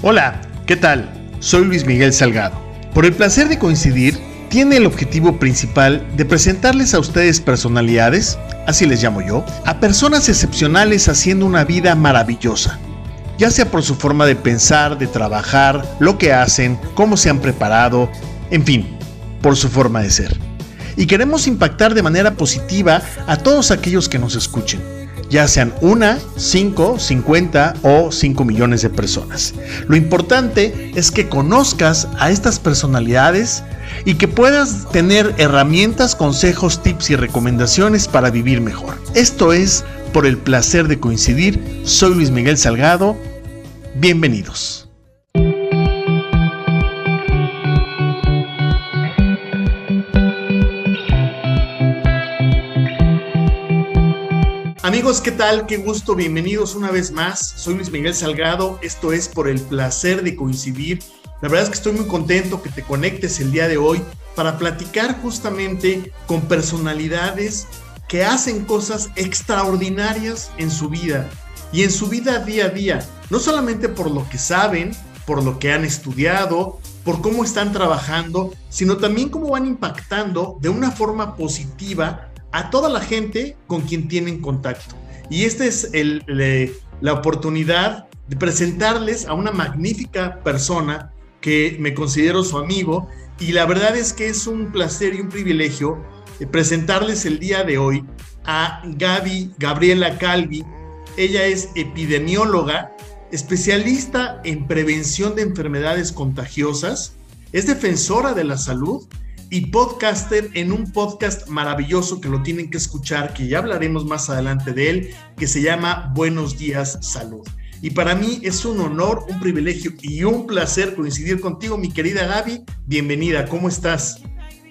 Hola, ¿qué tal? Soy Luis Miguel Salgado. Por el placer de coincidir, tiene el objetivo principal de presentarles a ustedes personalidades, así les llamo yo, a personas excepcionales haciendo una vida maravillosa, ya sea por su forma de pensar, de trabajar, lo que hacen, cómo se han preparado, en fin, por su forma de ser. Y queremos impactar de manera positiva a todos aquellos que nos escuchen ya sean una, cinco, cincuenta o cinco millones de personas. Lo importante es que conozcas a estas personalidades y que puedas tener herramientas, consejos, tips y recomendaciones para vivir mejor. Esto es por el placer de coincidir. Soy Luis Miguel Salgado. Bienvenidos. Amigos, ¿qué tal? Qué gusto, bienvenidos una vez más. Soy Luis Miguel Salgado, esto es por el placer de coincidir. La verdad es que estoy muy contento que te conectes el día de hoy para platicar justamente con personalidades que hacen cosas extraordinarias en su vida y en su vida día a día, no solamente por lo que saben, por lo que han estudiado, por cómo están trabajando, sino también cómo van impactando de una forma positiva a toda la gente con quien tienen contacto. Y esta es la oportunidad de presentarles a una magnífica persona que me considero su amigo y la verdad es que es un placer y un privilegio eh, presentarles el día de hoy a Gaby Gabriela Calvi. Ella es epidemióloga, especialista en prevención de enfermedades contagiosas, es defensora de la salud y podcaster en un podcast maravilloso que lo tienen que escuchar, que ya hablaremos más adelante de él, que se llama Buenos días Salud. Y para mí es un honor, un privilegio y un placer coincidir contigo, mi querida Gaby. Bienvenida, ¿cómo estás?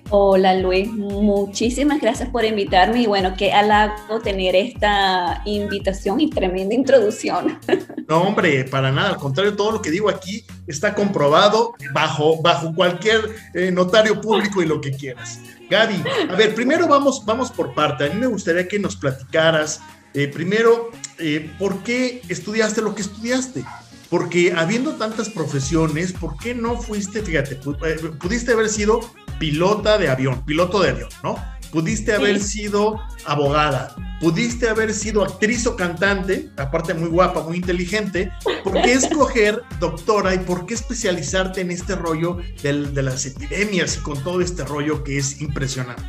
Hola Luis, muchísimas gracias por invitarme y bueno, qué halago tener esta invitación y tremenda introducción. No, hombre, para nada, al contrario, todo lo que digo aquí está comprobado bajo, bajo cualquier eh, notario público y lo que quieras. Gaby, a ver, primero vamos, vamos por parte. A mí me gustaría que nos platicaras, eh, primero, eh, ¿por qué estudiaste lo que estudiaste? Porque habiendo tantas profesiones, ¿por qué no fuiste, fíjate, pudiste haber sido pilota de avión, piloto de avión, ¿no? Pudiste haber sido abogada, pudiste haber sido actriz o cantante, aparte muy guapa, muy inteligente. ¿Por qué escoger doctora y por qué especializarte en este rollo de las epidemias y con todo este rollo que es impresionante?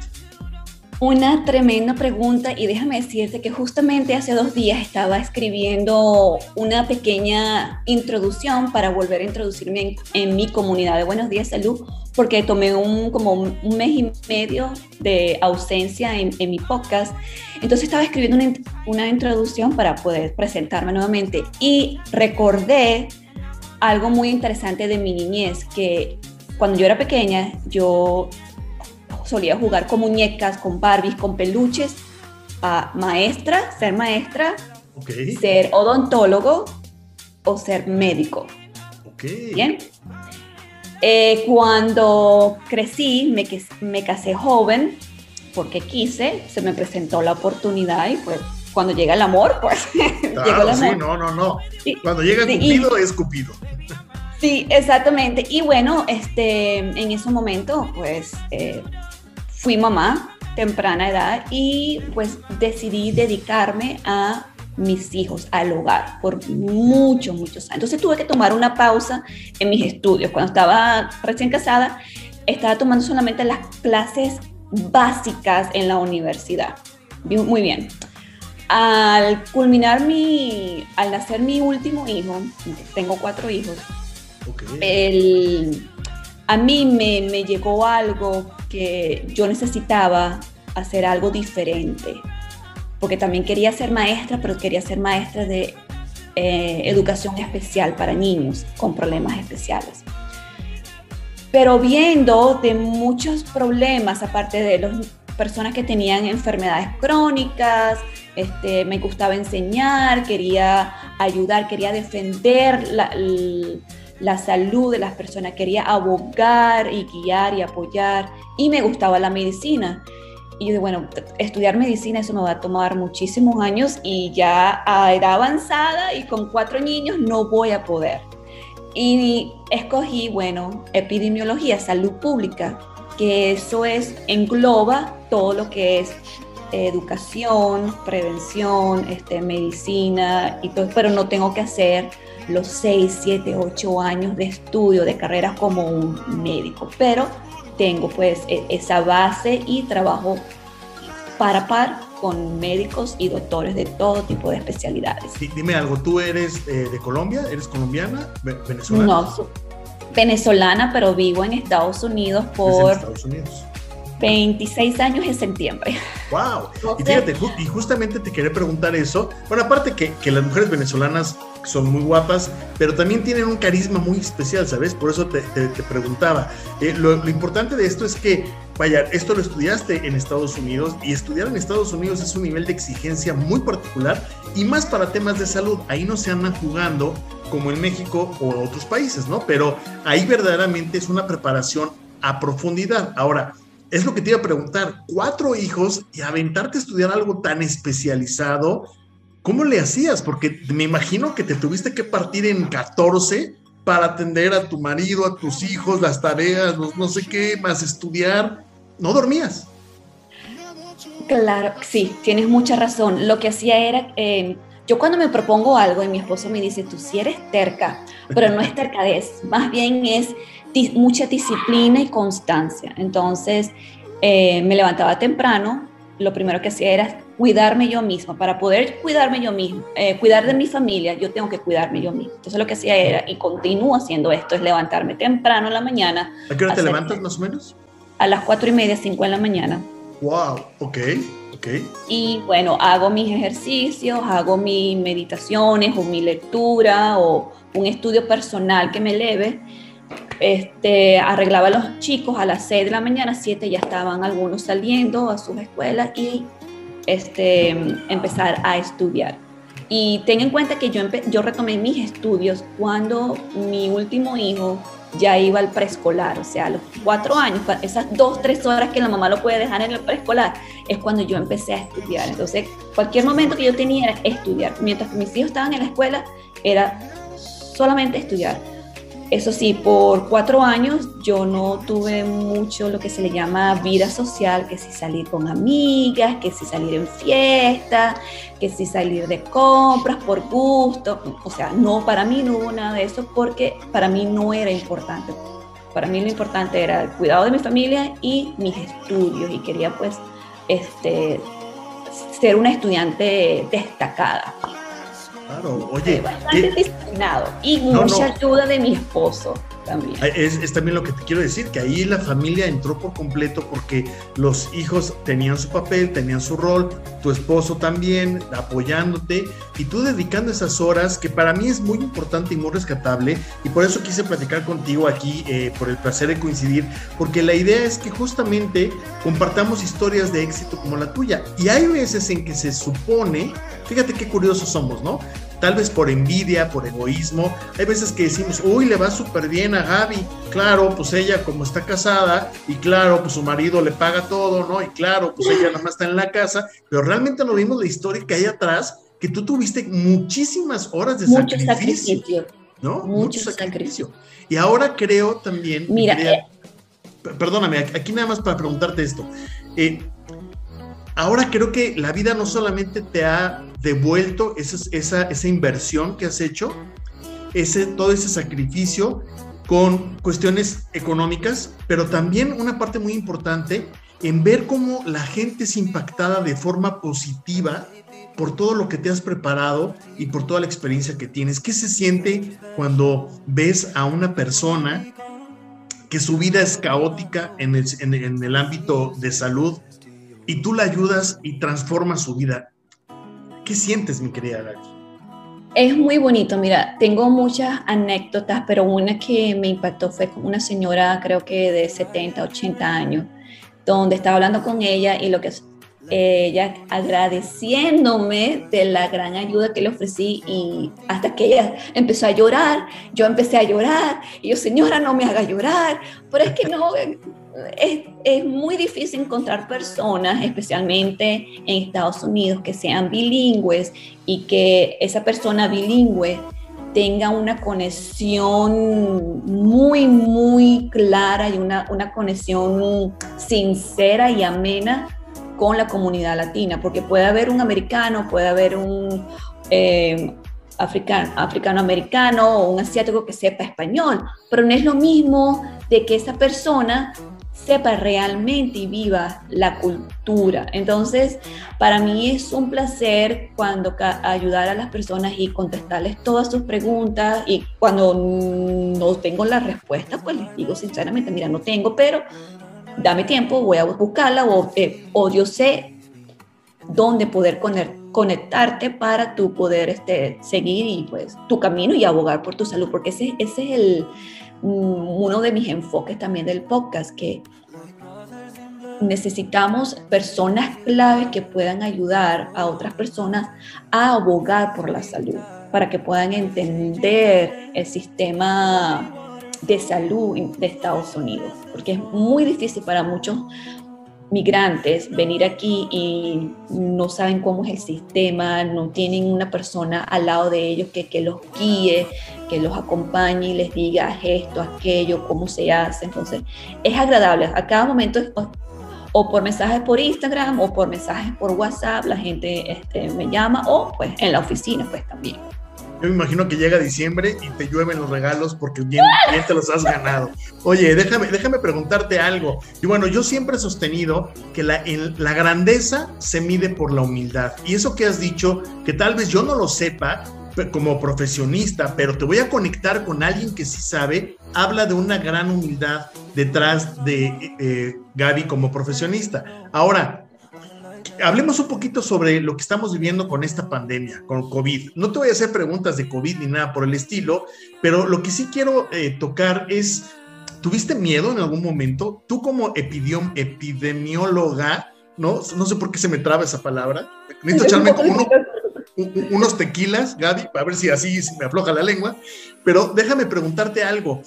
Una tremenda pregunta y déjame decirte que justamente hace dos días estaba escribiendo una pequeña introducción para volver a introducirme en, mi comunidad de Buenos Días Salud porque tomé un, como un mes y medio de ausencia en, mi podcast. Entonces estaba escribiendo una, una introducción para poder presentarme nuevamente y recordé algo muy interesante de mi niñez que cuando yo era pequeña yo solía jugar con muñecas, con Barbies, con peluches, a maestra, ser maestra, ser odontólogo o ser médico. Bien. Eh, cuando crecí, me, me casé joven porque quise, se me presentó la oportunidad y pues cuando llega el amor, pues llegó el amor. Sí, no, no, no. Cuando llega Cupido es Cupido. Sí, exactamente. Y bueno, este, en ese momento, pues eh, fui mamá temprana edad y pues decidí dedicarme a mis hijos, al hogar, por muchos, muchos años. Entonces tuve que tomar una pausa en mis estudios. Cuando estaba recién casada, estaba tomando solamente las clases básicas en la universidad. Muy bien. Al culminar mi, al nacer mi último hijo, tengo cuatro hijos, el, a mí me, me llegó algo que yo necesitaba hacer algo diferente, porque también quería ser maestra, pero quería ser maestra de eh, educación especial para niños con problemas especiales. Pero viendo de muchos problemas, aparte de las personas que tenían enfermedades crónicas, este, me gustaba enseñar, quería ayudar, quería defender la, la salud de las personas, quería abogar y guiar y apoyar y me gustaba la medicina. Y yo bueno, estudiar medicina eso me va a tomar muchísimos años y ya a edad avanzada y con cuatro niños no voy a poder. Y escogí, bueno, epidemiología, salud pública, que eso es, engloba todo lo que es educación, prevención, este, medicina y todo, pero no tengo que hacer los 6, 7, 8 años de estudio de carrera como un médico, pero tengo pues e, esa base y trabajo para par con médicos y doctores de todo tipo de especialidades. dime algo, ¿tú eres eh, de Colombia? ¿Eres colombiana? ¿Venezolana? No, venezolana, pero vivo en Estados Unidos por... Estados Unidos 26 años en septiembre. ¡Wow! y fíjate, y justamente te quería preguntar eso. Bueno, aparte que, que, las mujeres venezolanas son muy guapas, pero también tienen un carisma muy especial, ¿sabes? Por eso te, te, preguntaba. Eh, lo, lo, importante de esto es que, vaya, esto lo estudiaste en Estados Unidos y estudiar en Estados Unidos es un nivel de exigencia muy particular y más para temas de salud. Ahí no se andan jugando como en México o otros países, ¿no? Pero ahí verdaderamente es una preparación a profundidad. Ahora, es lo que te iba a preguntar, cuatro hijos y aventarte a estudiar algo tan especializado, ¿cómo le hacías? Porque me imagino que te tuviste que partir en 14 para atender a tu marido, a tus hijos, las tareas, no, sé qué, más estudiar. ¿No dormías? Claro, sí, tienes mucha razón. Lo que hacía era, eh, yo cuando me propongo algo y mi esposo me dice, tú sí eres terca, pero no es tercadez, más bien es mucha disciplina y constancia. Entonces, eh, me levantaba temprano, lo primero que hacía era cuidarme yo misma. Para poder cuidarme yo misma, eh, cuidar de mi familia, yo tengo que cuidarme yo misma. Entonces, lo que hacía era, y continúo haciendo esto, es levantarme temprano en la mañana. ¿A qué hora te levantas más o menos? A las cuatro y media, cinco en la mañana. ¡Wow! Ok. Okay. Y bueno, hago mis ejercicios, hago mis meditaciones o mi lectura o un estudio personal que me eleve este, arreglaba a los chicos a las 6 de la mañana, 7 ya estaban algunos saliendo a sus escuelas y este, empezar a estudiar. Y ten en cuenta que yo, yo retomé mis estudios cuando mi último hijo ya iba al preescolar, o sea, a los cuatro años, esas dos, tres horas que la mamá lo puede dejar en el preescolar, es cuando yo empecé a estudiar. Entonces, cualquier momento que yo tenía era estudiar. Mientras que mis hijos estaban en la escuela, era solamente estudiar. Eso sí, por cuatro años yo no tuve mucho lo que se le llama vida social, que si salir con amigas, que si salir en fiesta, que si salir de compras por gusto. O sea, no, para mí no hubo nada de eso porque para mí no era importante. Para mí lo importante era el cuidado de mi familia y mis estudios y quería pues este, ser una estudiante destacada. Claro, oye. Bastante disciplinado y mucha ayuda de mi esposo. Es, también lo que te quiero decir, que ahí la familia entró por completo porque los hijos tenían su papel, tenían su rol, tu esposo también apoyándote y tú dedicando esas horas que para mí es muy importante y muy rescatable. Y por eso quise platicar contigo aquí eh, por el placer de coincidir, porque la idea es que justamente compartamos historias de éxito como la tuya. Y hay veces en que se supone, fíjate qué curiosos somos, ¿no? Tal vez por envidia, por egoísmo. Hay veces que decimos, uy, le va súper bien a Gaby. Claro, pues ella como está casada y claro, pues su marido le paga todo, ¿no? Y claro, pues ella nada más está en la casa, pero realmente no vimos la historia que hay atrás, que tú tuviste muchísimas horas de Mucho sacrificio. ¿No? Mucho, sacrificio. Y ahora creo también... Mira, eh, perdóname, aquí nada más para preguntarte esto. Eh, ahora creo que la vida no solamente te ha devuelto esa, inversión que has hecho, ese, todo ese sacrificio con cuestiones económicas, pero también una parte muy importante en ver cómo la gente es impactada de forma positiva por todo lo que te has preparado y por toda la experiencia que tienes. ¿Qué se siente cuando ves a una persona que su vida es caótica en el ámbito de salud, y tú la ayudas y transformas su vida. ¿Qué sientes, mi querida Gaby? Es muy bonito, mira, tengo muchas anécdotas, pero una que me impactó fue con una señora, creo que de 70, 80 años, donde estaba hablando con ella y lo que ella agradeciéndome de la gran ayuda que le ofrecí y hasta que ella empezó a llorar, yo empecé a llorar y yo, señora, no me haga llorar, pero es que no, es, muy difícil encontrar personas, especialmente en Estados Unidos, que sean bilingües y que esa persona bilingüe tenga una conexión muy, muy clara y una, una conexión sincera y amena con la comunidad latina, porque puede haber un americano, puede haber un eh, africano, africano-americano o un asiático que sepa español, pero no es lo mismo de que esa persona sepa realmente y viva la cultura. Entonces, para mí es un placer cuando ayudar a las personas y contestarles todas sus preguntas y cuando no tengo la respuesta, pues les digo sinceramente, mira, no tengo, pero dame tiempo, voy a buscarla o, eh, yo sé dónde poder conectarte para tú poder este, seguir y pues tu camino y abogar por tu salud, porque ese, ese es el, uno de mis enfoques también del podcast, que necesitamos personas claves que puedan ayudar a otras personas a abogar por la salud, para que puedan entender el sistema de salud de Estados Unidos, porque es muy difícil para muchos migrantes venir aquí y no saben cómo es el sistema, no tienen una persona al lado de ellos que, que los guíe, que los acompañe y les diga esto, aquello, cómo se hace. Entonces, es agradable. A cada momento o por mensajes por Instagram o por mensajes por WhatsApp, la gente este, me llama o pues en la oficina pues también. Yo me imagino que llega diciembre y te llueven los regalos porque bien, te los has ganado. Oye, déjame, déjame preguntarte algo. Y bueno, yo siempre he sostenido que la, grandeza se mide por la humildad. Y eso que has dicho, que tal vez yo no lo sepa, como profesionista, pero te voy a conectar con alguien que sí sabe, habla de una gran humildad detrás de eh, Gaby como profesionista. Ahora, hablemos un poquito sobre lo que estamos viviendo con esta pandemia, con COVID. No te voy a hacer preguntas de COVID ni nada por el estilo, pero lo que sí quiero eh, tocar es, ¿tuviste miedo en algún momento? Tú como epidemióloga, ¿no? No sé por qué se me traba esa palabra. Necesito echarme como unos tequilas, Gaby, a ver si así me afloja la lengua. Pero déjame preguntarte algo.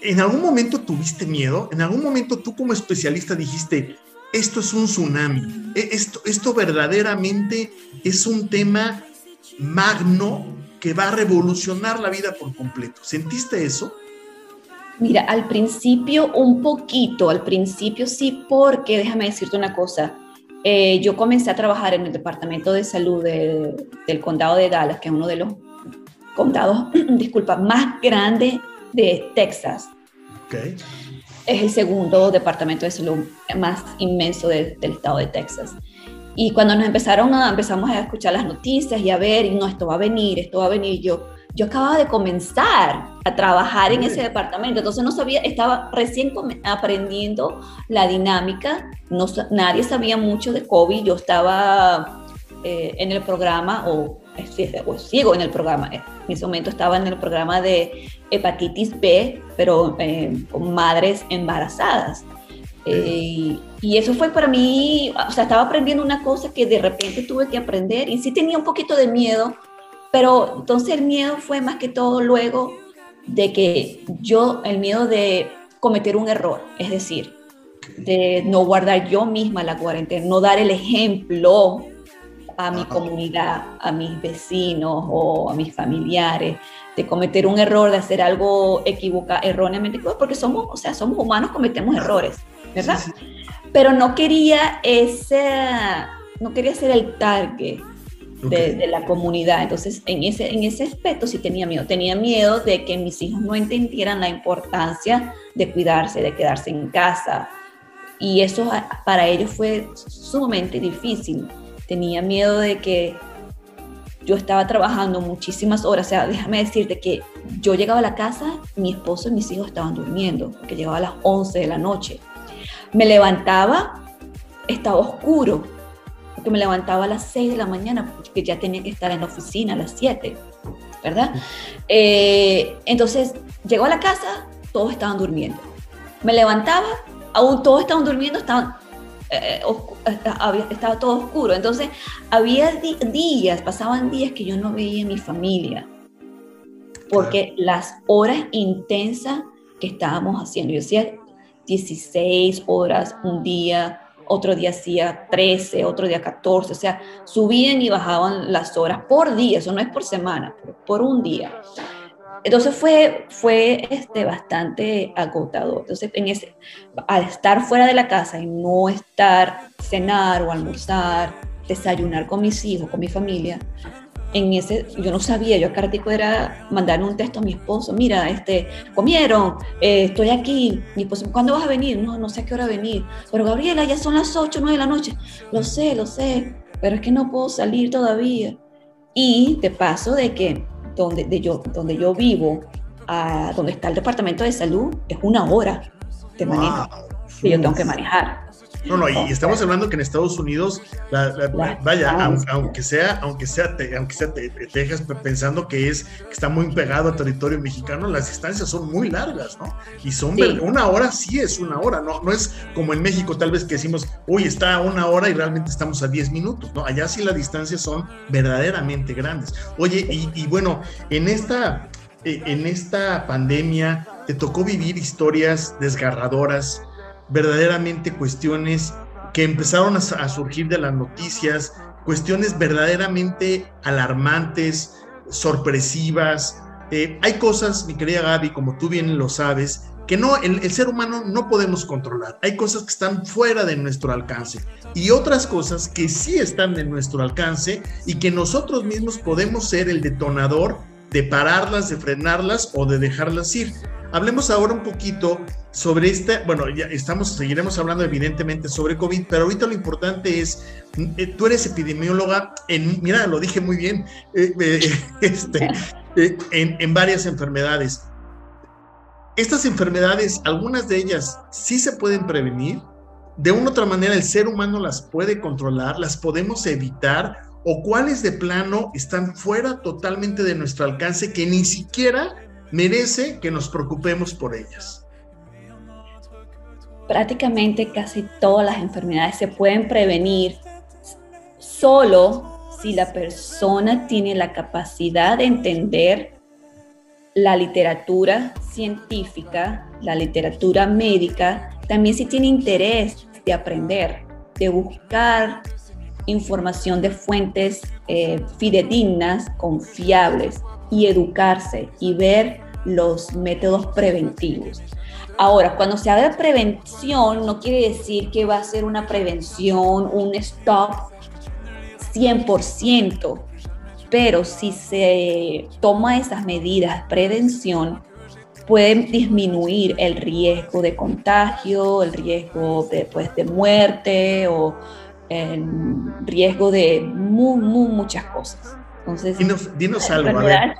¿En algún momento tuviste miedo? ¿En algún momento tú como especialista dijiste, esto es un tsunami. E, esto, esto verdaderamente es un tema magno que va a revolucionar la vida por completo. ¿Sentiste eso? Mira, al principio un poquito, al principio sí, porque déjame decirte una cosa. Eh, yo comencé a trabajar en el Departamento de Salud del Condado de Dallas, que es uno de los condados, disculpa, más grandes de Texas. Okay es el segundo departamento de salud más inmenso del estado de Texas. Y cuando nos empezaron a, empezamos a escuchar las noticias y a ver, y no, esto va a venir, esto va a venir, yo, yo acababa de comenzar a trabajar en ese departamento, entonces no sabía, estaba recién aprendiendo la dinámica, no, nadie sabía mucho de COVID, yo estaba eh, en el programa, o, o sigo en el programa, en ese momento estaba en el programa de hepatitis B, pero eh, con madres embarazadas. Eh, y eso fue para mí, o sea, estaba aprendiendo una cosa que de repente tuve que aprender y sí tenía un poquito de miedo, pero entonces el miedo fue más que todo luego de que yo, el miedo de cometer un error, es decir, de no guardar yo misma la cuarentena, no dar el ejemplo a mi comunidad, a mis vecinos o a mis familiares, de cometer un error, de hacer algo equivocado, erróneamente, porque somos, o sea, somos humanos, cometemos errores, ¿verdad? Pero no quería ese, no quería ser el target de, la comunidad. Entonces, en ese, en ese aspecto sí tenía miedo. Tenía miedo de que mis hijos no entendieran la importancia de cuidarse, de quedarse en casa. Y eso para ellos fue sumamente difícil. Tenía miedo de que yo estaba trabajando muchísimas horas, o sea, déjame decirte que yo llegaba a la casa, mi esposo y mis hijos estaban durmiendo, porque llegaba a las 11 de la noche. Me levantaba, estaba oscuro, porque me levantaba a las 6 de la mañana, porque ya tenía que estar en la oficina a las 7, ¿verdad? Eh, entonces, llegó a la casa, todos estaban durmiendo. Me levantaba, aún todos estaban durmiendo, estaban eh, estaba todo oscuro. Entonces, había días, pasaban días que yo no veía a mi familia, porque las horas intensas que estábamos haciendo, yo hacía 16 horas un día, otro día hacía 13, otro día 14, o sea, subían y bajaban las horas por día, eso no es por semana, por un día. Entonces fue, fue este, bastante agotador. Entonces, en ese, al estar fuera de la casa y no estar, cenar o almorzar, desayunar con mis hijos, con mi familia, en ese, yo no sabía, yo acá era mandar un texto a mi esposo, mira, este, comieron, eh, estoy aquí, mi esposo, ¿cuándo vas a venir? No, no sé a qué hora venir, pero Gabriela, ya son las 8, 9 de la noche, lo sé, lo sé, pero es que no puedo salir todavía. Y de paso de que donde, de yo, donde yo vivo, a donde está el departamento de salud, es una hora de manejo. Que yo tengo que manejar. No, no, y estamos hablando que en Estados Unidos, vaya, aunque, sea, aunque sea, aunque sea Texas, pensando que es que está muy pegado a territorio mexicano, las distancias son muy largas, ¿no? Y son una hora sí es una hora, no, no es como en México tal vez que decimos, uy, está a una hora y realmente estamos a 10 minutos, ¿no? Allá sí las distancias son verdaderamente grandes. Oye, y, y bueno, en esta, eh, en esta pandemia te tocó vivir historias desgarradoras verdaderamente cuestiones que empezaron a, surgir de las noticias, cuestiones verdaderamente alarmantes, sorpresivas. Eh, hay cosas, mi querida Gaby, como tú bien lo sabes, que no, el, el, ser humano no podemos controlar. Hay cosas que están fuera de nuestro alcance y otras cosas que sí están en nuestro alcance y que nosotros mismos podemos ser el detonador de pararlas, de frenarlas o de dejarlas ir. Hablemos ahora un poquito sobre esta, bueno, ya estamos, seguiremos hablando evidentemente sobre COVID, pero ahorita lo importante es, eh, tú eres epidemióloga en, mira, lo dije muy bien, eh, eh, este, en, en varias enfermedades. Estas enfermedades, algunas de ellas sí se pueden prevenir, de una u otra manera el ser humano las puede controlar, las podemos evitar, o cuáles de plano están fuera totalmente de nuestro alcance que ni siquiera merece que nos preocupemos por ellas. Prácticamente casi todas las enfermedades se pueden prevenir solo si la persona tiene la capacidad de entender la literatura científica, la literatura médica, también si tiene interés de aprender, de buscar información de fuentes eh, fidedignas, confiables, y educarse y ver los métodos preventivos. Ahora, cuando se habla de prevención, no quiere decir que va a ser una prevención, un stop 100%, pero si se toma esas medidas de prevención, pueden disminuir el riesgo de contagio, el riesgo de, pues, de muerte o el riesgo de muchas cosas. Entonces, dinos, algo, a ver.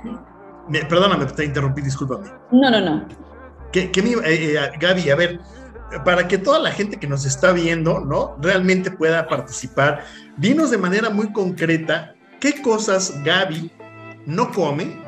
perdóname, te interrumpí, discúlpame. No, no, no. Que, que eh, eh, Gaby, a ver, para que toda la gente que nos está viendo, ¿no? Realmente pueda participar, dinos de manera muy concreta qué cosas Gaby no come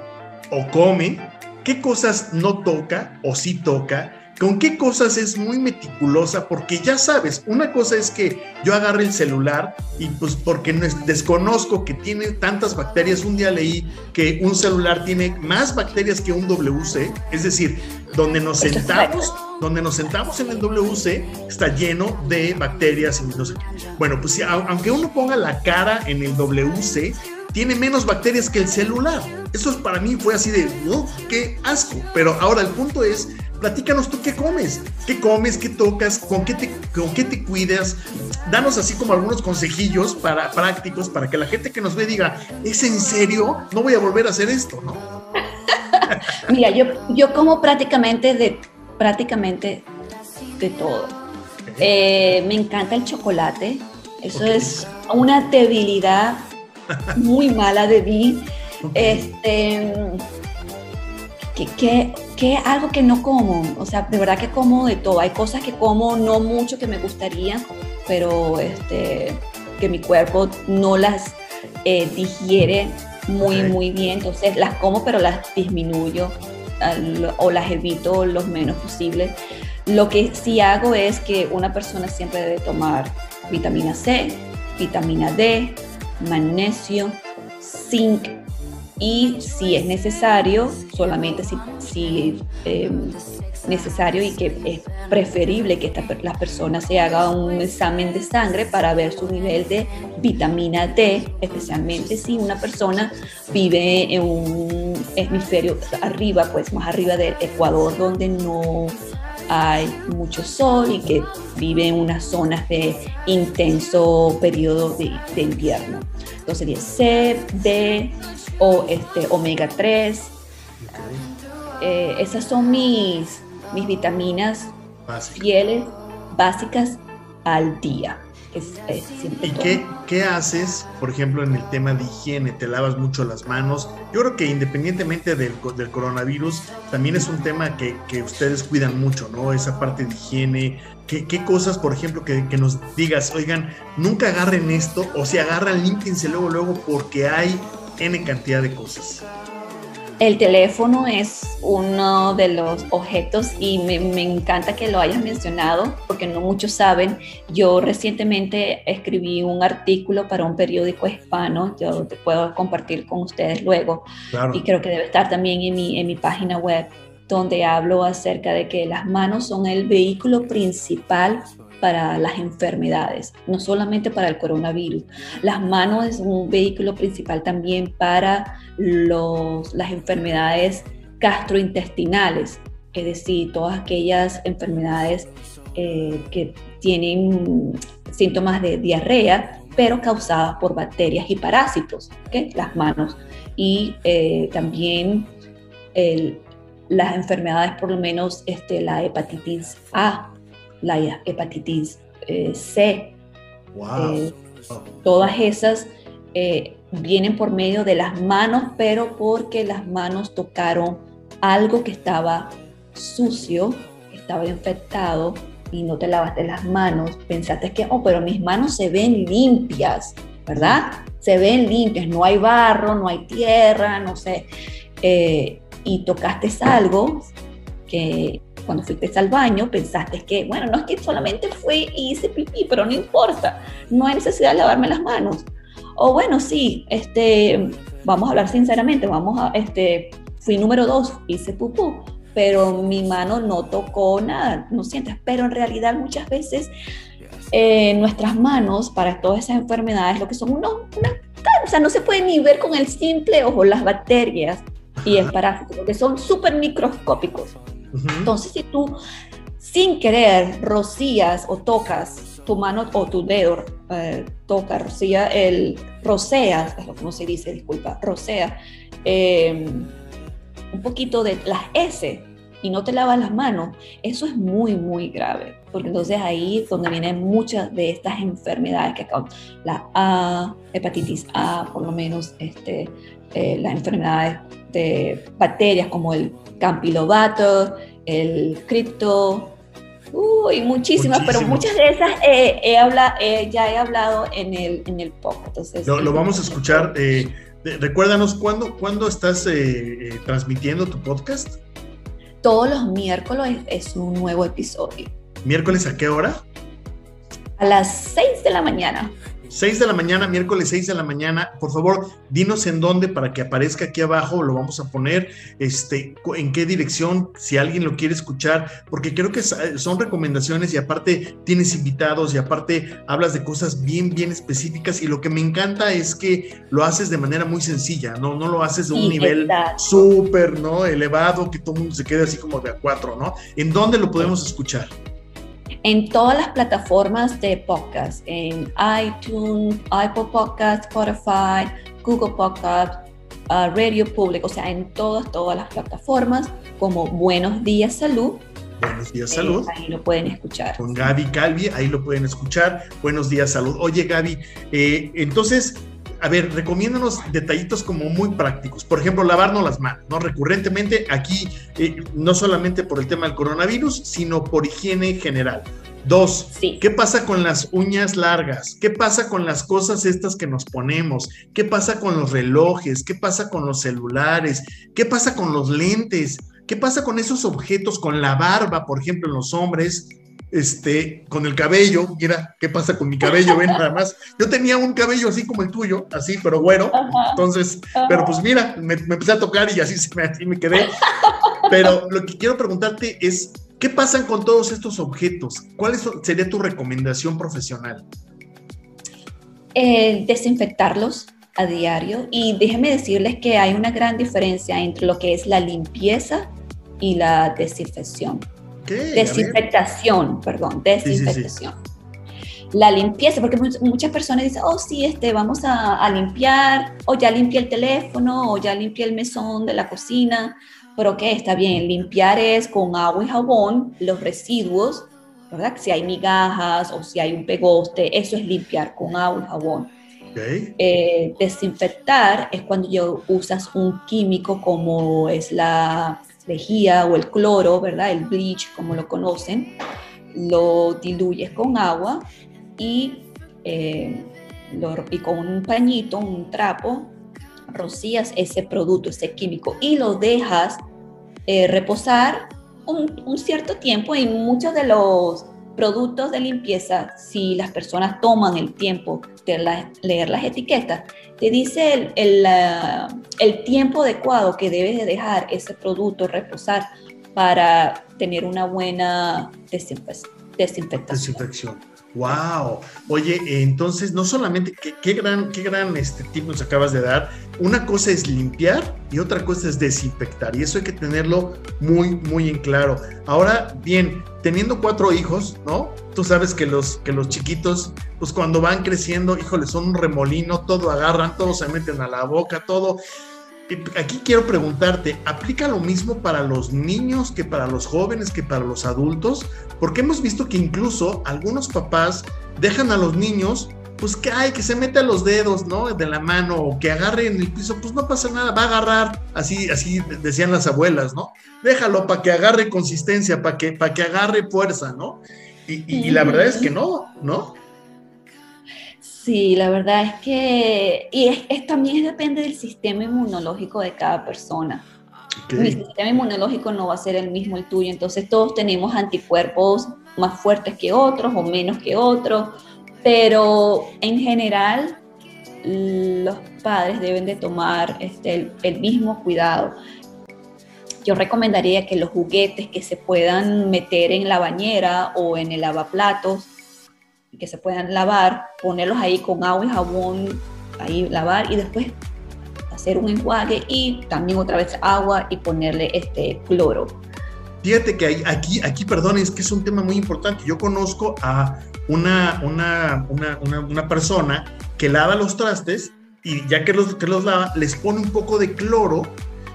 o come, qué cosas no toca o sí toca, con qué cosas es muy meticulosa, porque ya sabes, una cosa es que yo agarre el celular y pues porque desconozco que tiene tantas bacterias, un día leí que un celular tiene más bacterias que un WC, es decir, donde nos sentamos, donde nos sentamos en el WC está lleno de bacterias y no sé Bueno, pues aunque uno ponga la cara en el WC, tiene menos bacterias que el celular. Eso para mí fue así de, oh, qué asco. Pero ahora el punto es platícanos tú qué comes, qué comes, qué tocas, con qué te, con qué te cuidas. Danos así como algunos consejillos para, prácticos para que la gente que nos ve diga, ¿es en serio? No voy a volver a hacer esto, ¿no? Mira, yo, yo como prácticamente de, prácticamente de todo. Eh, me encanta el chocolate. Eso es una debilidad muy mala de mí. Este, que, que, algo que no como, o sea, de verdad que como de todo. Hay cosas que como no mucho que me gustaría, pero este, que mi cuerpo no las eh, digiere muy, muy bien. Entonces las como, pero las disminuyo o las evito lo menos posible. Lo que sí hago es que una persona siempre debe tomar vitamina C, vitamina D, magnesio, zinc, y si es necesario, solamente si, si em, necesario y que es preferible que esta, la persona se haga un examen de sangre para ver su nivel de vitamina D, especialmente si una persona vive en un hemisferio arriba, pues más arriba del Ecuador, donde no hay mucho sol y que vive en unas zonas de intenso periodo de, invierno. Entonces sería C, D o este, omega 3. Eh, esas son mis, mis vitaminas fieles, básicas al día. ¿Y qué, qué, haces, por ejemplo, en el tema de higiene? ¿Te lavas mucho las manos? Yo creo que independientemente del, del coronavirus, también es un tema que, que, ustedes cuidan mucho, ¿no? Esa parte de higiene. ¿Qué, qué cosas, por ejemplo, que, que, nos digas, oigan, nunca agarren esto, o si agarran, límpiense luego, luego, porque hay N cantidad de cosas? El teléfono es uno de los objetos y me, encanta que lo hayas mencionado porque no muchos saben. Yo recientemente escribí un artículo para un periódico hispano, yo te puedo compartir con ustedes luego y creo que debe estar también en mi, en mi página web donde hablo acerca de que las manos son el vehículo principal para las enfermedades, no solamente para el coronavirus. Las manos es un vehículo principal también para los, las enfermedades gastrointestinales, es decir, todas aquellas enfermedades eh, que tienen síntomas de diarrea, pero causadas por bacterias y parásitos, las manos. Y eh, también las enfermedades, por lo menos este, la hepatitis A, la hepatitis eh, C. Eh, todas esas eh, vienen por medio de las manos, pero porque las manos tocaron algo que estaba sucio, estaba infectado y no te lavaste las manos, pensaste que, oh, pero mis manos se ven limpias, ¿verdad? Se ven limpias, no hay barro, no hay tierra, no sé, y tocaste algo que cuando fuiste al baño pensaste que, bueno, no es que solamente fui y hice pipí, pero no importa, no hay necesidad de lavarme las manos. O bueno, sí, este, vamos a hablar sinceramente, vamos a, este, fui número dos, hice pupú, pero mi mano no tocó nada, no sientes, pero en realidad muchas veces eh, nuestras manos para todas esas enfermedades lo que son unos, una, o sea, no se puede ni ver con el simple ojo las bacterias y el parásito, porque son súper microscópicos. Entonces, si tú sin querer rocías o tocas tu mano o tu dedo, eh, toca, rocía, el, roceas, es como se dice, disculpa, rocea, em, un poquito de las S y no te lavas las manos, eso es muy, muy grave, porque entonces ahí es donde vienen muchas de estas enfermedades que causan la A, hepatitis A, por lo menos este, eh, las enfermedades de bacterias como el Campylobacter, el cripto, uy, muchísimas, pero muchas de esas he habla, ya he hablado en el, en el podcast. Entonces, lo, vamos a escuchar. Eh, recuérdanos, ¿cuándo, ¿cuándo estás eh, transmitiendo tu podcast? Todos los miércoles es un nuevo episodio. ¿Miércoles a qué hora? A las 6 de la mañana. 6 de la mañana, miércoles 6 de la mañana. Por favor, dinos en dónde para que aparezca aquí abajo, lo vamos a poner, este, en qué dirección, si alguien lo quiere escuchar, porque creo que son recomendaciones y aparte tienes invitados y aparte hablas de cosas bien, bien específicas y lo que me encanta es que lo haces de manera muy sencilla, no, no lo haces de un nivel súper, ¿no? Elevado, que todo el mundo se quede así como de a cuatro, ¿no? ¿En dónde lo podemos escuchar? En todas las plataformas de podcast, en iTunes, Apple Podcast, Spotify, Google Podcast, uh, Radio Public, o sea, en todas, todas las plataformas, como Buenos Días Salud. Buenos días, salud. ahí lo pueden escuchar. Con Gaby Calvi, ahí lo pueden escuchar. Buenos días, salud. Oye, Gaby, eh, entonces, a ver, recomiéndanos detallitos como muy prácticos. Por ejemplo, lavarnos las manos, ¿no? Recurrentemente aquí, eh, no solamente por el tema del coronavirus, sino por higiene general. Dos, ¿qué pasa con las uñas largas? ¿Qué pasa con las cosas estas que nos ponemos? ¿Qué pasa con los relojes? ¿Qué pasa con los celulares? ¿Qué pasa con los lentes? ¿Qué pasa con esos objetos, con la barba, por ejemplo, en los hombres? Este, con el cabello, mira qué pasa con mi cabello, ven nada más. Yo tenía un cabello así como el tuyo, así, pero bueno, entonces, pero pues mira, me, empecé a tocar y así, se me, así me quedé. Pero lo que quiero preguntarte es, ¿qué pasan con todos estos objetos? ¿Cuál sería tu recomendación profesional? Eh, desinfectarlos a diario y déjenme decirles que hay una gran diferencia entre lo que es la limpieza y la desinfección. Desinfectación, perdón, desinfectación. La limpieza, porque muchas personas dicen, oh sí, este, vamos a, limpiar, o ya limpié el teléfono, o ya limpié el mesón de la cocina, pero que está bien, limpiar es con agua y jabón los residuos, ¿verdad? Si hay migajas o si hay un pegoste, eso es limpiar con agua y jabón. Eh, desinfectar es cuando yo usas un químico como es la lejía o el cloro, ¿verdad? El bleach, como lo conocen, lo diluyes con agua y, eh, y con un pañito, un trapo, rocías ese producto, ese químico y lo dejas eh, reposar un, cierto tiempo y muchos de los productos de limpieza, si las personas toman el tiempo de leer las etiquetas, te dice el, el, tiempo adecuado que debes de dejar ese producto reposar para tener una buena desinfección. Desinfección. Wow. Oye, entonces no solamente qué, gran, qué gran este tip nos acabas de dar. Una cosa es limpiar y otra cosa es desinfectar. Y eso hay que tenerlo muy, muy en claro. Ahora, bien, teniendo cuatro hijos, ¿no? Tú sabes que los, que los chiquitos, pues cuando van creciendo, híjole, son un remolino, todo agarran, todo se meten a la boca, todo aquí quiero preguntarte, ¿aplica lo mismo para los niños que para los jóvenes, que para los adultos? Porque hemos visto que incluso algunos papás dejan a los niños, pues que hay, que se mete a los dedos, ¿no? De la mano o que agarre en el piso, pues no pasa nada, va a agarrar, así, así decían las abuelas, ¿no? Déjalo para que agarre consistencia, para que, para que agarre fuerza, ¿no? y la verdad es que no, ¿no? Sí, la verdad es que, y es, también depende del sistema inmunológico de cada persona. Mi sistema inmunológico no va a ser el mismo el tuyo, entonces todos tenemos anticuerpos más fuertes que otros o menos que otros, pero en general los padres deben de tomar este, el, el mismo cuidado. Yo recomendaría que los juguetes que se puedan meter en la bañera o en el lavaplatos, que se puedan lavar, ponerlos ahí con agua y jabón, ahí lavar y después hacer un enjuague y también otra vez agua y ponerle este cloro. Fíjate que aquí, aquí, perdón, es que es un tema muy importante. Yo conozco a una, una, una, una, persona que lava los trastes y ya que los, que los lava, les pone un poco de cloro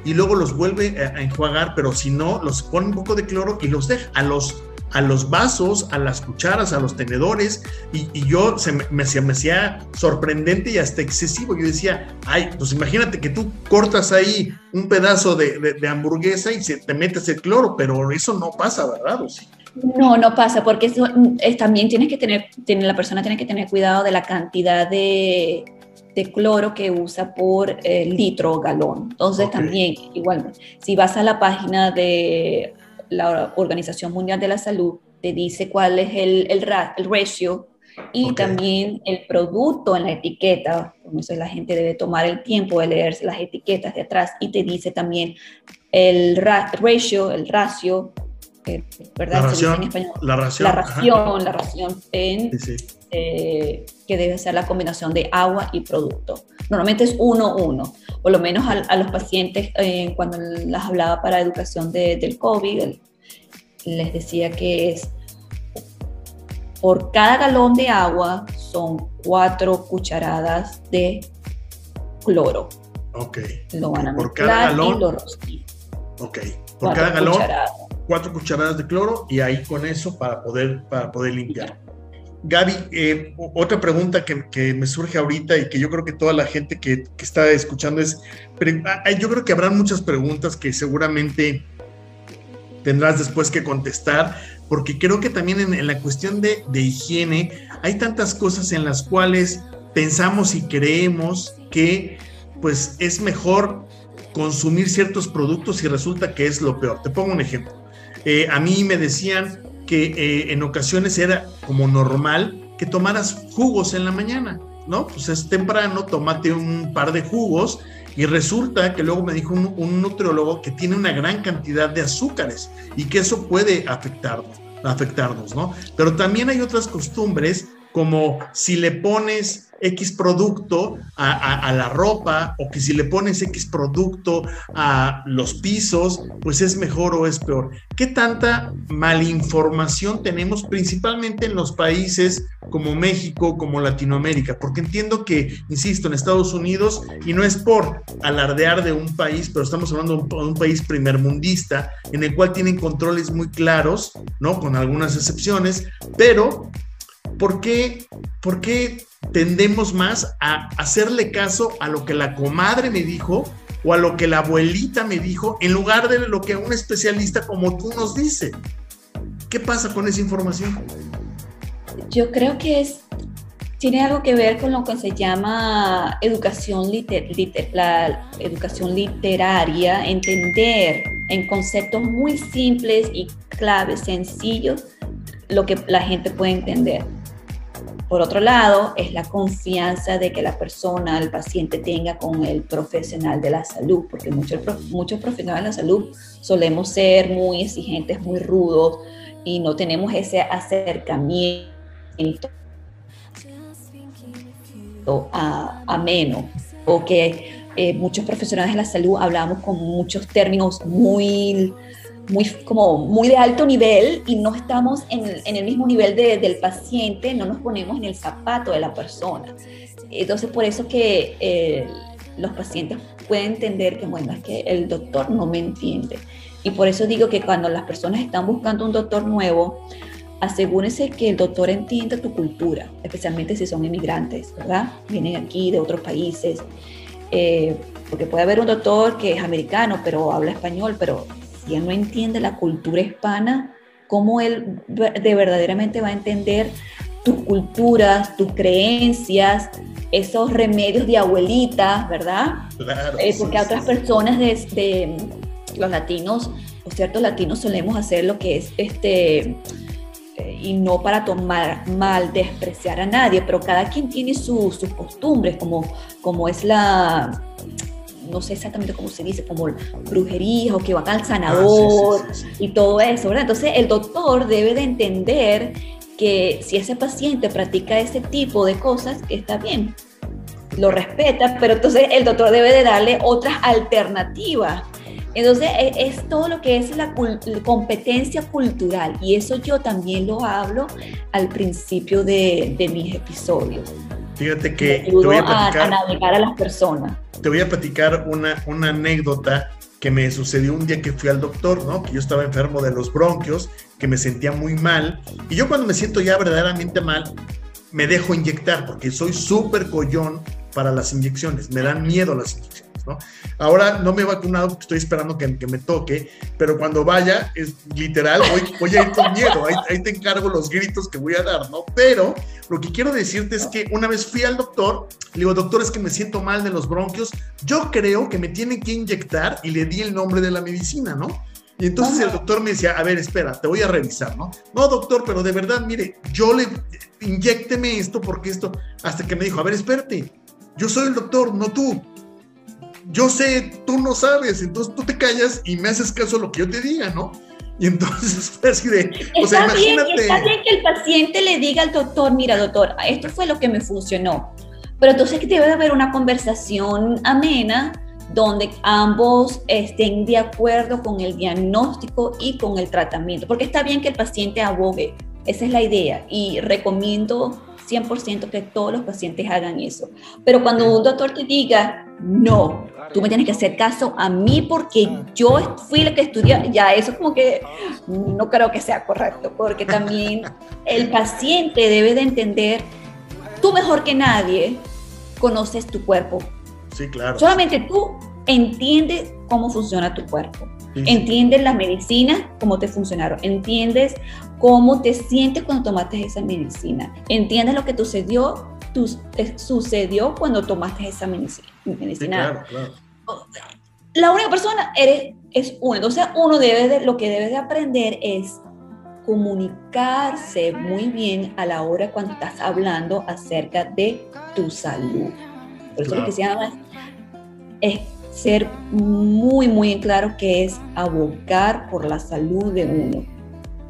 y luego los vuelve a enjuagar, pero si no, los pone un poco de cloro y los deja. A los a los vasos, a las cucharas, a los tenedores, y, yo se me, hacía, me hacía sorprendente y hasta excesivo. Yo decía, ay, pues imagínate que tú cortas ahí un pedazo de, hamburguesa y se, te metes el cloro, pero eso no pasa, ¿verdad? No, no pasa, porque eso, es, también tienes que tener, tiene, la persona tiene que tener cuidado de la cantidad de, de cloro que usa por eh, litro o galón. Entonces también, igual, si vas a la página de la Organización Mundial de la Salud te dice cuál es el, el, ratio y también el producto en la etiqueta. Entonces la gente debe tomar el tiempo de leerse las etiquetas de atrás y te dice también el ratio, el ratio, eh, ¿verdad? La ración, la ración, la ración, la ración en, eh, que debe ser la combinación de agua y producto. Normalmente es uno uno por lo menos a, los pacientes eh, cuando las hablaba para educación del COVID, les decía que es por cada galón de agua son cuatro cucharadas de cloro. Ok. Lo van a por cada galón, Ok. Por cada galón, cuatro cucharadas de cloro y ahí con eso para poder, para poder limpiar. Gaby, eh, otra pregunta que, me surge ahorita y que yo creo que toda la gente que, está escuchando es, ah, yo creo que habrá muchas preguntas que seguramente tendrás después que contestar, porque creo que también en, la cuestión de, de, higiene hay tantas cosas en las cuales pensamos y creemos que pues es mejor consumir ciertos productos y resulta que es lo peor. Te pongo un ejemplo. Eh, a mí me decían, que eh, en ocasiones era como normal que tomaras jugos en la mañana, ¿no? Pues es temprano, tómate un par de jugos y resulta que luego me dijo un, nutriólogo que tiene una gran cantidad de azúcares y que eso puede afectarnos, afectarnos, ¿no? Pero también hay otras costumbres como si le pones X producto a, la ropa o que si le pones X producto a los pisos, pues es mejor o es peor. ¿Qué tanta malinformación tenemos principalmente en los países como México, como Latinoamérica? Porque entiendo que, insisto, en Estados Unidos, y no es por alardear de un país, pero estamos hablando de un, país primermundista en el cual tienen controles muy claros, ¿no? Con algunas excepciones, pero ¿por qué, por qué tendemos más a hacerle caso a lo que la comadre me dijo o a lo que la abuelita me dijo en lugar de lo que un especialista como tú nos dice. ¿Qué pasa con esa información? Yo creo que es, tiene algo que ver con lo que se llama educación, la educación literaria, entender en conceptos muy simples y claves, sencillos, lo que la gente puede entender. Por otro lado, es la confianza de que la persona, el paciente tenga con el profesional de la salud, porque muchos, muchos profesionales de la salud solemos ser muy exigentes, muy rudos y no tenemos ese acercamiento a, ameno, o que eh, muchos profesionales de la salud hablamos con muchos términos muy muy, como muy de alto nivel y no estamos en, en el mismo nivel de, del paciente, no nos ponemos en el zapato de la persona. Entonces, por eso que eh, los pacientes pueden entender que, bueno, es que el doctor no me entiende. Y por eso digo que cuando las personas están buscando un doctor nuevo, asegúrense que el doctor entienda tu cultura, especialmente si son inmigrantes, ¿verdad? Vienen aquí de otros países. Eh, porque puede haber un doctor que es americano, pero habla español, pero él no entiende la cultura hispana, ¿cómo él de verdaderamente va a entender tus culturas, tus creencias, esos remedios de abuelita, ¿verdad? Claro. Eh, porque a otras personas de, los latinos, o ciertos latinos solemos hacer lo que es este eh, y no para tomar mal, despreciar a nadie, pero cada quien tiene sus costumbres, como, como es la, no sé exactamente cómo se dice, como brujería o que van al sanador ah, y todo eso, ¿verdad? Entonces el doctor debe de entender que si ese paciente practica ese tipo de cosas, está bien, lo respeta, pero entonces el doctor debe de darle otras alternativas. Entonces e, es, todo lo que es la, competencia cultural y eso yo también lo hablo al principio de, de mis episodios. Fíjate que te voy a, platicar, a, navegar a las personas. Te voy a platicar una, una anécdota que me sucedió un día que fui al doctor, ¿no? Que yo estaba enfermo de los bronquios, que me sentía muy mal. Y yo cuando me siento ya verdaderamente mal, me dejo inyectar porque soy súper collón para las inyecciones. Me dan miedo las inyecciones. Ahora no me he vacunado porque estoy esperando que, me toque, pero cuando vaya, es literal, voy, a ir con miedo, ahí, te encargo los gritos que voy a dar, ¿no? Pero lo que quiero decirte es que una vez fui al doctor, le digo, doctor, es que me siento mal de los bronquios, yo creo que me tienen que inyectar y le di el nombre de la medicina, ¿no? Y entonces el doctor me decía, a ver, espera, te voy a revisar, ¿no? No, doctor, pero de verdad, mire, yo le, inyecteme esto porque esto, hasta que me dijo, a ver, espérate, yo soy el doctor, no tú yo sé, tú no sabes, entonces tú te callas y me haces caso a lo que yo te diga, ¿no? Y entonces fue así de, o sea, imagínate. Bien, está bien que el paciente le diga al doctor, mira, doctor, esto fue lo que me funcionó. Pero entonces debe de haber una conversación amena donde ambos estén de acuerdo con el diagnóstico y con el tratamiento, porque está bien que el paciente abogue, esa es la idea, y recomiendo 100% que todos los pacientes hagan eso. Pero cuando un doctor te diga, no, tú me tienes que hacer caso a mí porque yo fui la que estudió, ya eso como que no creo que sea correcto, porque también el paciente debe de entender, tú mejor que nadie conoces tu cuerpo. Sí, claro. Solamente tú entiendes cómo funciona tu cuerpo. Entiendes las medicinas, cómo te funcionaron. Entiendes cómo te sientes cuando tomaste esa medicina. Entiendes lo que sucedió, sucedió cuando tomaste esa medicina. Claro, claro. La única persona eres, es uno. Entonces uno debe de, lo que debe de aprender es comunicarse muy bien a la hora cuando estás hablando acerca de tu salud. Por eso lo que se llama es ser muy, muy en claro que es abocar por la salud de uno.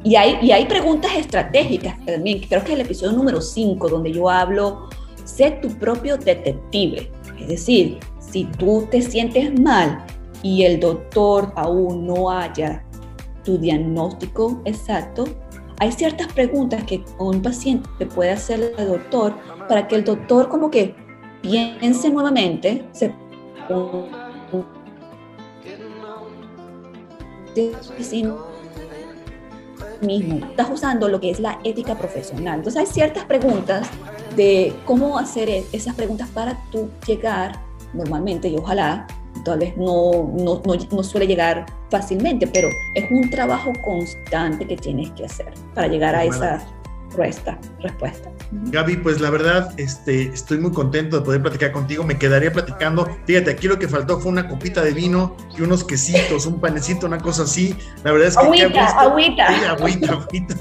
Y hay, y hay preguntas estratégicas también, creo que es el episodio número 5, donde yo hablo, sé tu propio detective. Es decir, si tú te sientes mal y el doctor aún no haya tu diagnóstico exacto, hay ciertas preguntas que un paciente puede hacer al doctor para que el doctor como que piense nuevamente, se mismo. Estás usando lo que es la ética profesional. Entonces hay ciertas preguntas de cómo hacer e-, esas preguntas para tú llegar normalmente y ojalá tal vez no, no, no, suele llegar fácilmente, pero es un trabajo constante que tienes que hacer para llegar a esa respuesta. respuesta. Gaby, pues la verdad, este, estoy muy contento de poder platicar contigo. Me quedaría platicando. Fíjate, aquí lo que faltó fue una copita de vino y unos quesitos, un panecito, una cosa así. La verdad es que. Agüita, qué gusto, agüita. Sí, agüita, agüita.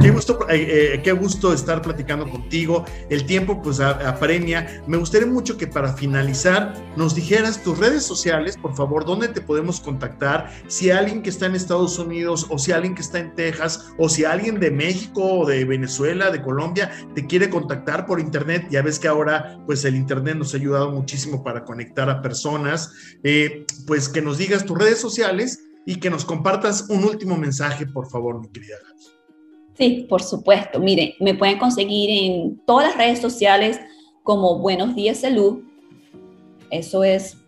Qué gusto, eh, eh, qué gusto estar platicando contigo. El tiempo, pues, apremia. Me gustaría mucho que para finalizar nos dijeras tus redes sociales, por favor, dónde te podemos contactar. Si alguien que está en Estados Unidos o si alguien que está en Texas o si alguien de México o de Venezuela, de Colombia, te quiere contactar por internet, ya ves que ahora pues el internet nos ha ayudado muchísimo para conectar a personas, eh, pues que nos digas tus redes sociales y que nos compartas un último mensaje, por favor, mi querida Sí, por supuesto. Miren, me pueden conseguir en todas las redes sociales como Buenos Días Salud. Eso es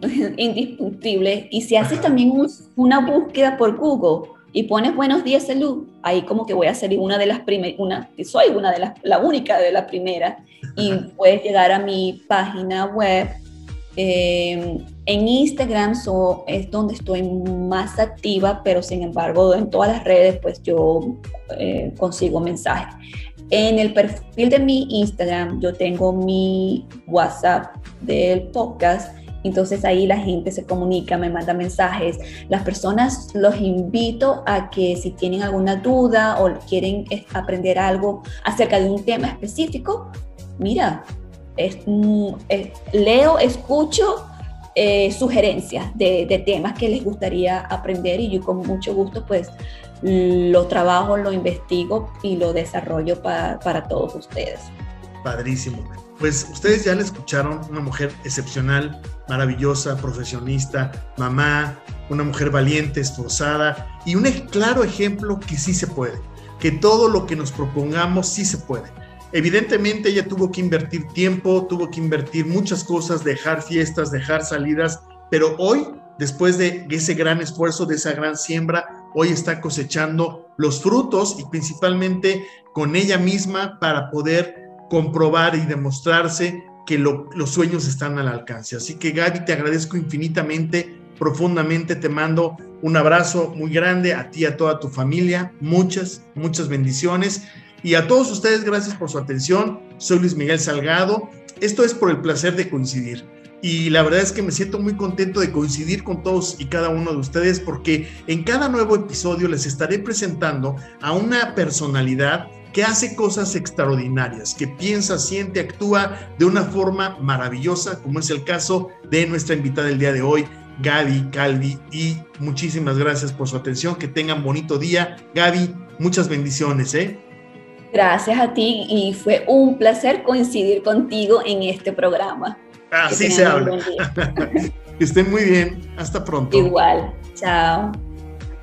indiscutible. Y si haces también una búsqueda por Google, y pones buenos días salud, ahí como que voy a ser una de las primeras, una, soy una de las, la única de las primeras, y puedes llegar a mi página web. Em, en Instagram so, es donde estoy más activa, pero sin embargo en todas las redes pues yo eh, consigo mensajes. En el perfil de mi Instagram yo tengo mi WhatsApp del podcast entonces ahí la gente se comunica, me manda mensajes. Las personas los invito a que si tienen alguna duda o quieren aprender algo acerca de un tema específico, mira, mm, leo, escucho eh, sugerencias de, temas que les gustaría aprender y yo con mucho gusto pues lo trabajo, lo investigo y lo desarrollo para todos ustedes. Padrísimo. Pues ustedes ya la escucharon, una mujer excepcional, maravillosa, profesionista, mamá, una mujer valiente, esforzada y un claro ejemplo que sí se puede, que todo lo que nos propongamos sí se puede. Evidentemente ella tuvo que invertir tiempo, tuvo que invertir muchas cosas, dejar fiestas, dejar salidas, pero hoy, después de ese gran esfuerzo, de esa gran siembra, hoy está cosechando los frutos y principalmente con ella misma para poder comprobar y demostrarse que los sueños están al alcance. Así que Gaby, te agradezco infinitamente, profundamente, te mando un abrazo muy grande a ti, a toda tu familia, muchas, muchas bendiciones. Y a todos ustedes, gracias por su atención. Soy Luis Miguel Salgado. Esto es por el placer de coincidir. Y la verdad es que me siento muy contento de coincidir con todos y cada uno de ustedes porque en cada nuevo episodio les estaré presentando a una personalidad que hace cosas extraordinarias, que piensa, siente, actúa de una forma maravillosa, como es el caso de nuestra invitada del día de hoy, Gaby Calvi. Y muchísimas gracias por su atención. Que tengan bonito día. Gaby, muchas bendiciones. ¿eh? Gracias a ti y fue un placer coincidir contigo en este programa. Así se habla. que estén muy bien. Hasta pronto. Igual. Chao.